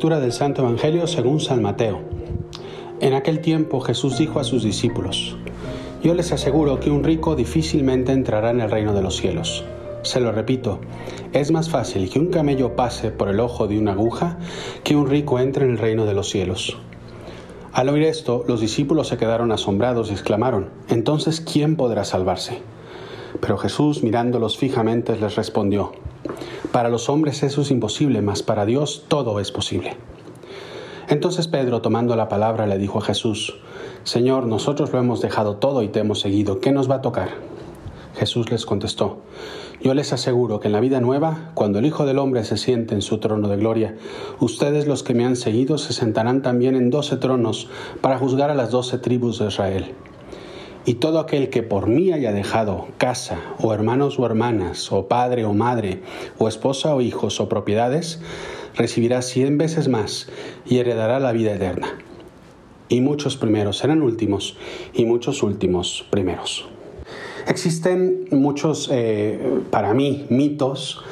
Lectura del Santo Evangelio según San Mateo. En aquel tiempo Jesús dijo a sus discípulos, Yo les aseguro que un rico difícilmente entrará en el reino de los cielos. Se lo repito, es más fácil que un camello pase por el ojo de una aguja que un rico entre en el reino de los cielos. Al oír esto, los discípulos se quedaron asombrados y exclamaron, Entonces, ¿quién podrá salvarse? Pero Jesús, mirándolos fijamente, les respondió, para los hombres eso es imposible, mas para Dios todo es posible. Entonces Pedro, tomando la palabra, le dijo a Jesús, Señor, nosotros lo hemos dejado todo y te hemos seguido, ¿qué nos va a tocar? Jesús les contestó, Yo les aseguro que en la vida nueva, cuando el Hijo del Hombre se siente en su trono de gloria, ustedes los que me han seguido se sentarán también en doce tronos para juzgar a las doce tribus de Israel. Y todo aquel que por mí haya dejado casa, o hermanos o hermanas, o padre o madre, o esposa o hijos, o propiedades, recibirá cien veces más y heredará la vida eterna. Y muchos primeros serán últimos, y muchos últimos primeros. Existen muchos, eh, para mí, mitos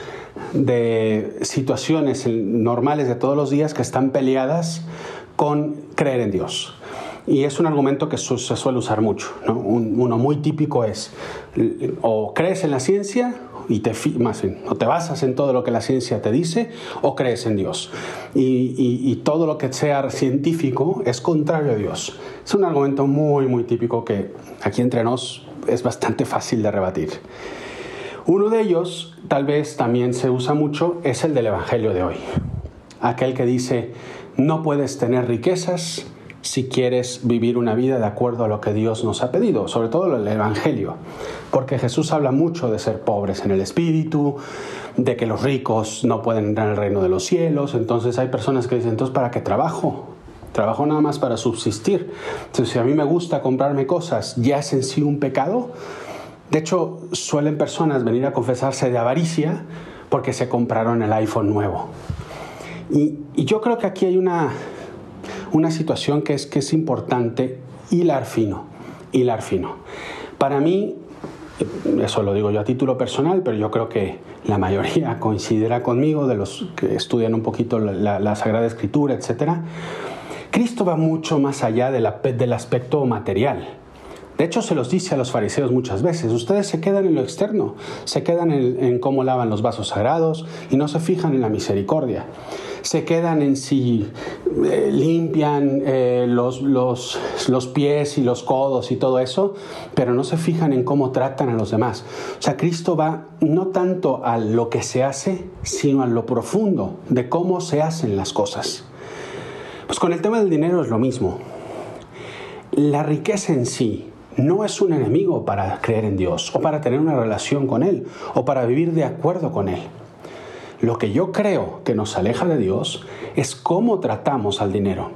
de situaciones normales de todos los días que están peleadas con creer en Dios. Y es un argumento que se suele usar mucho. uno muy típico es, o crees en la ciencia y te, más o te basas en todo lo que la ciencia te dice, o crees en Dios. Y, todo lo que sea científico es contrario a Dios. Es un argumento muy, muy típico que aquí entre nos es bastante fácil de rebatir. Uno de ellos, tal vez también se usa mucho, es el del Evangelio de hoy. Aquel que dice, no puedes tener riquezas si quieres vivir una vida de acuerdo a lo que Dios nos ha pedido, sobre todo el Evangelio, porque Jesús habla mucho de ser pobres en el espíritu, de que los ricos no pueden entrar en el reino de los cielos, entonces hay personas que dicen, entonces ¿para qué trabajo? Trabajo nada más para subsistir. Entonces, si a mí me gusta comprarme cosas, ¿ya es en sí un pecado? De hecho, suelen personas venir a confesarse de avaricia porque se compraron el iPhone nuevo. Y, y yo creo que aquí hay una, una situación que es, que es importante hilar fino, hilar fino. Para mí, eso lo digo yo a título personal, pero yo creo que la mayoría coincidirá conmigo, de los que estudian un poquito la, Sagrada Escritura, etc. Cristo va mucho más allá de del aspecto material. De hecho, se los dice a los fariseos muchas veces, ustedes se quedan en lo externo, se quedan en, cómo lavan los vasos sagrados y no se fijan en la misericordia. Se quedan en si eh, limpian eh, los, los, los pies y los codos y todo eso, pero no se fijan en cómo tratan a los demás. O sea, Cristo va no tanto a lo que se hace, sino a lo profundo de cómo se hacen las cosas. Pues con el tema del dinero es lo mismo. La riqueza en sí no es un enemigo para creer en Dios o para tener una relación con Él o para vivir de acuerdo con Él. Lo que yo creo que nos aleja de Dios es cómo tratamos al dinero.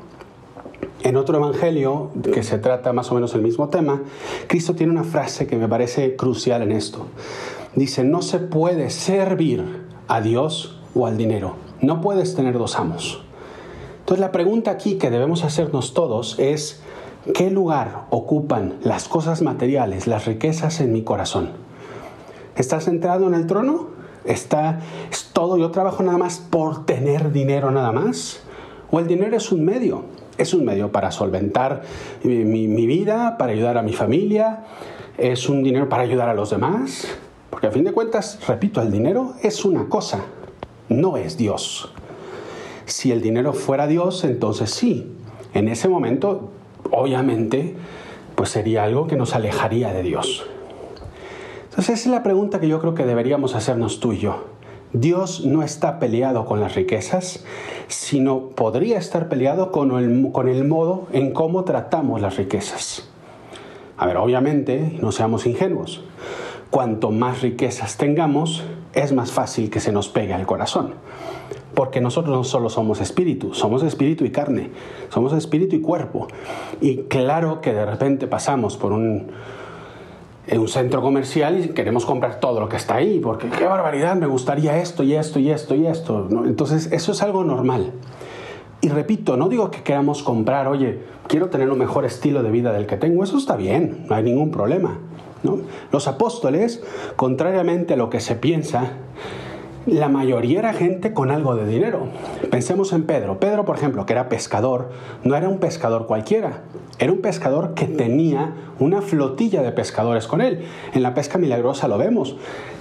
En otro evangelio, que se trata más o menos el mismo tema, Cristo tiene una frase que me parece crucial en esto. Dice, no se puede servir a Dios o al dinero. No puedes tener dos amos. Entonces la pregunta aquí que debemos hacernos todos es, ¿Qué lugar ocupan las cosas materiales, las riquezas en mi corazón? ¿Estás centrado en el trono? ¿Está, ¿Es todo yo trabajo nada más por tener dinero nada más? ¿O el dinero es un medio? Es un medio para solventar mi, mi vida, para ayudar a mi familia, es un dinero para ayudar a los demás. Porque a fin de cuentas, repito, el dinero es una cosa, no es Dios. Si el dinero fuera Dios, entonces sí, en ese momento obviamente, pues sería algo que nos alejaría de Dios. Entonces esa es la pregunta que yo creo que deberíamos hacernos tú y yo. Dios no está peleado con las riquezas, sino podría estar peleado con el, con el modo en cómo tratamos las riquezas. A ver, obviamente, no seamos ingenuos. Cuanto más riquezas tengamos, es más fácil que se nos pegue al corazón. Porque nosotros no solo somos espíritu, somos espíritu y carne, somos espíritu y cuerpo. Y claro que de repente pasamos por un, un centro comercial y queremos comprar todo lo que está ahí, porque qué barbaridad, me gustaría esto y esto y esto y esto. Entonces, eso es algo normal. Y repito, no digo que queramos comprar, oye, quiero tener un mejor estilo de vida del que tengo, eso está bien, no hay ningún problema. Los apóstoles, contrariamente a lo que se piensa, la mayoría era gente con algo de dinero. Pensemos en Pedro. Pedro, por ejemplo, que era pescador, no era un pescador cualquiera. Era un pescador que tenía una flotilla de pescadores con él. En la pesca milagrosa lo vemos.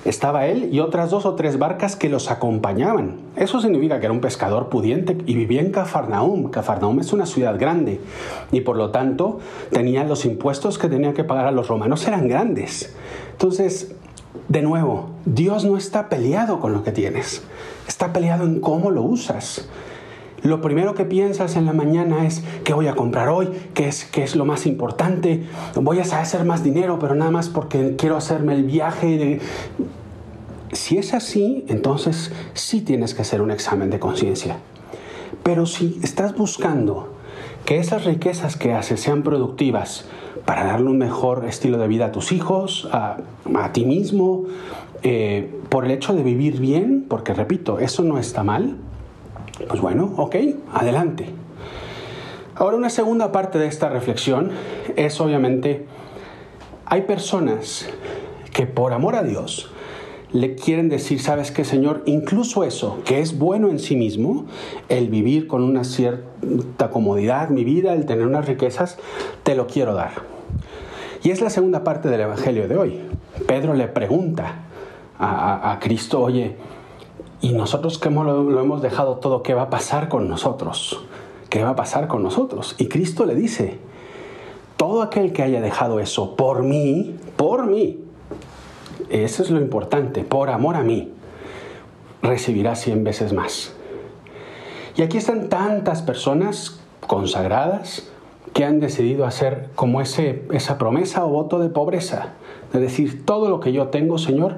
Estaba él y otras dos o tres barcas que los acompañaban. Eso significa que era un pescador pudiente y vivía en Cafarnaum. Cafarnaum es una ciudad grande y por lo tanto tenía los impuestos que tenía que pagar a los romanos eran grandes. Entonces, de nuevo, Dios no está peleado con lo que tienes, está peleado en cómo lo usas. Lo primero que piensas en la mañana es qué voy a comprar hoy, qué es, qué es lo más importante, voy a hacer más dinero, pero nada más porque quiero hacerme el viaje. Si es así, entonces sí tienes que hacer un examen de conciencia. Pero si estás buscando que esas riquezas que haces sean productivas para darle un mejor estilo de vida a tus hijos, a, ti mismo, eh, por el hecho de vivir bien, porque repito, eso no está mal, pues bueno, ok, adelante. Ahora una segunda parte de esta reflexión es obviamente, hay personas que por amor a Dios le quieren decir, sabes qué, Señor, incluso eso, que es bueno en sí mismo, el vivir con una cierta comodidad, mi vida, el tener unas riquezas, te lo quiero dar. Y es la segunda parte del Evangelio de hoy. Pedro le pregunta a, Cristo, oye, ¿y nosotros que lo, lo hemos dejado todo, qué va a pasar con nosotros? ¿Qué va a pasar con nosotros? Y Cristo le dice, todo aquel que haya dejado eso por mí, por mí, eso es lo importante, por amor a mí, recibirá cien veces más. Y aquí están tantas personas consagradas que han decidido hacer como ese, esa promesa o voto de pobreza, de decir, todo lo que yo tengo, Señor,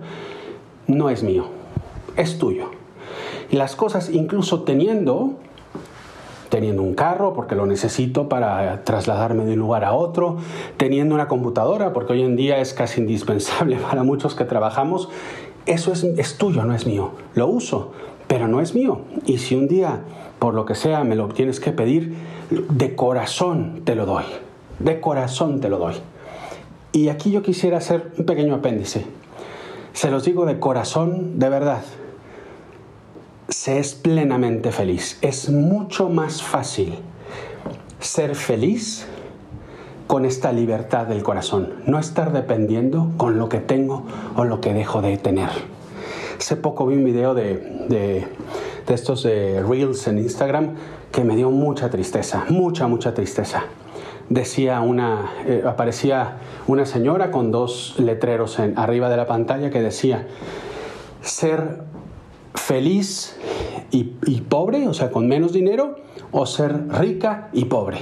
no es mío, es tuyo. Y las cosas, incluso teniendo teniendo un carro porque lo necesito para trasladarme de un lugar a otro, teniendo una computadora porque hoy en día es casi indispensable para muchos que trabajamos, eso es, es tuyo, no es mío. Lo uso, pero no es mío. Y si un día, por lo que sea, me lo tienes que pedir, de corazón te lo doy. De corazón te lo doy. Y aquí yo quisiera hacer un pequeño apéndice. Se los digo de corazón, de verdad se es plenamente feliz. Es mucho más fácil ser feliz con esta libertad del corazón, no estar dependiendo con lo que tengo o lo que dejo de tener. Hace poco vi un video de, estos de Reels en Instagram que me dio mucha tristeza, mucha, mucha tristeza. Decía una, eh, aparecía una señora con dos letreros en, arriba de la pantalla que decía, ser feliz y, pobre, o sea, con menos dinero, o ser rica y pobre.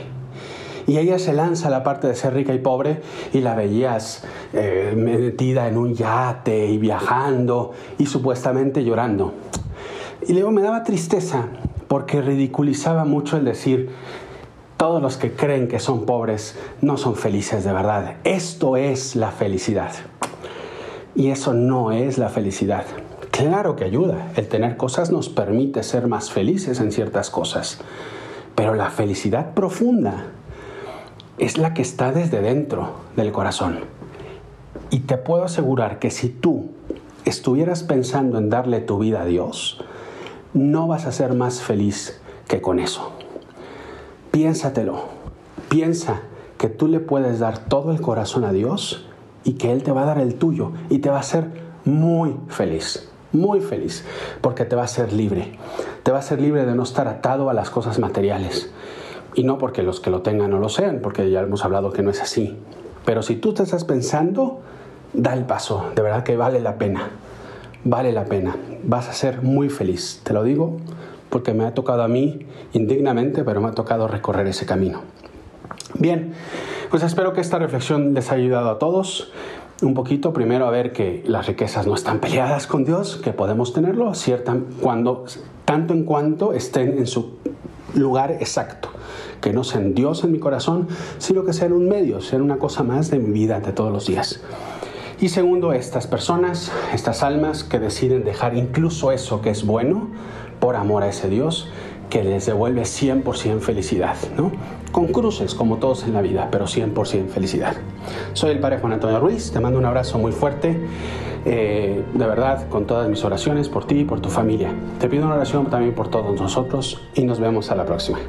Y ella se lanza a la parte de ser rica y pobre y la veías eh, metida en un yate y viajando y supuestamente llorando. Y luego me daba tristeza porque ridiculizaba mucho el decir, todos los que creen que son pobres no son felices de verdad. Esto es la felicidad. Y eso no es la felicidad. Claro que ayuda. El tener cosas nos permite ser más felices en ciertas cosas. Pero la felicidad profunda es la que está desde dentro del corazón. Y te puedo asegurar que si tú estuvieras pensando en darle tu vida a Dios, no vas a ser más feliz que con eso. Piénsatelo. Piensa que tú le puedes dar todo el corazón a Dios y que Él te va a dar el tuyo y te va a hacer muy feliz muy feliz, porque te va a ser libre. Te va a ser libre de no estar atado a las cosas materiales. Y no porque los que lo tengan no lo sean, porque ya hemos hablado que no es así. Pero si tú te estás pensando, da el paso. De verdad que vale la pena. Vale la pena. Vas a ser muy feliz. Te lo digo porque me ha tocado a mí indignamente, pero me ha tocado recorrer ese camino. Bien, pues espero que esta reflexión les haya ayudado a todos un poquito primero a ver que las riquezas no están peleadas con Dios, que podemos tenerlo cierta, cuando, tanto en cuanto estén en su lugar exacto, que no sean Dios en mi corazón, sino que sean un medio, sean una cosa más de mi vida de todos los días. Y segundo, estas personas, estas almas que deciden dejar incluso eso que es bueno por amor a ese Dios, que les devuelve 100% felicidad, ¿no? Con cruces como todos en la vida, pero 100% felicidad. Soy el Padre Juan Antonio Ruiz, te mando un abrazo muy fuerte, eh, de verdad, con todas mis oraciones por ti y por tu familia. Te pido una oración también por todos nosotros y nos vemos a la próxima.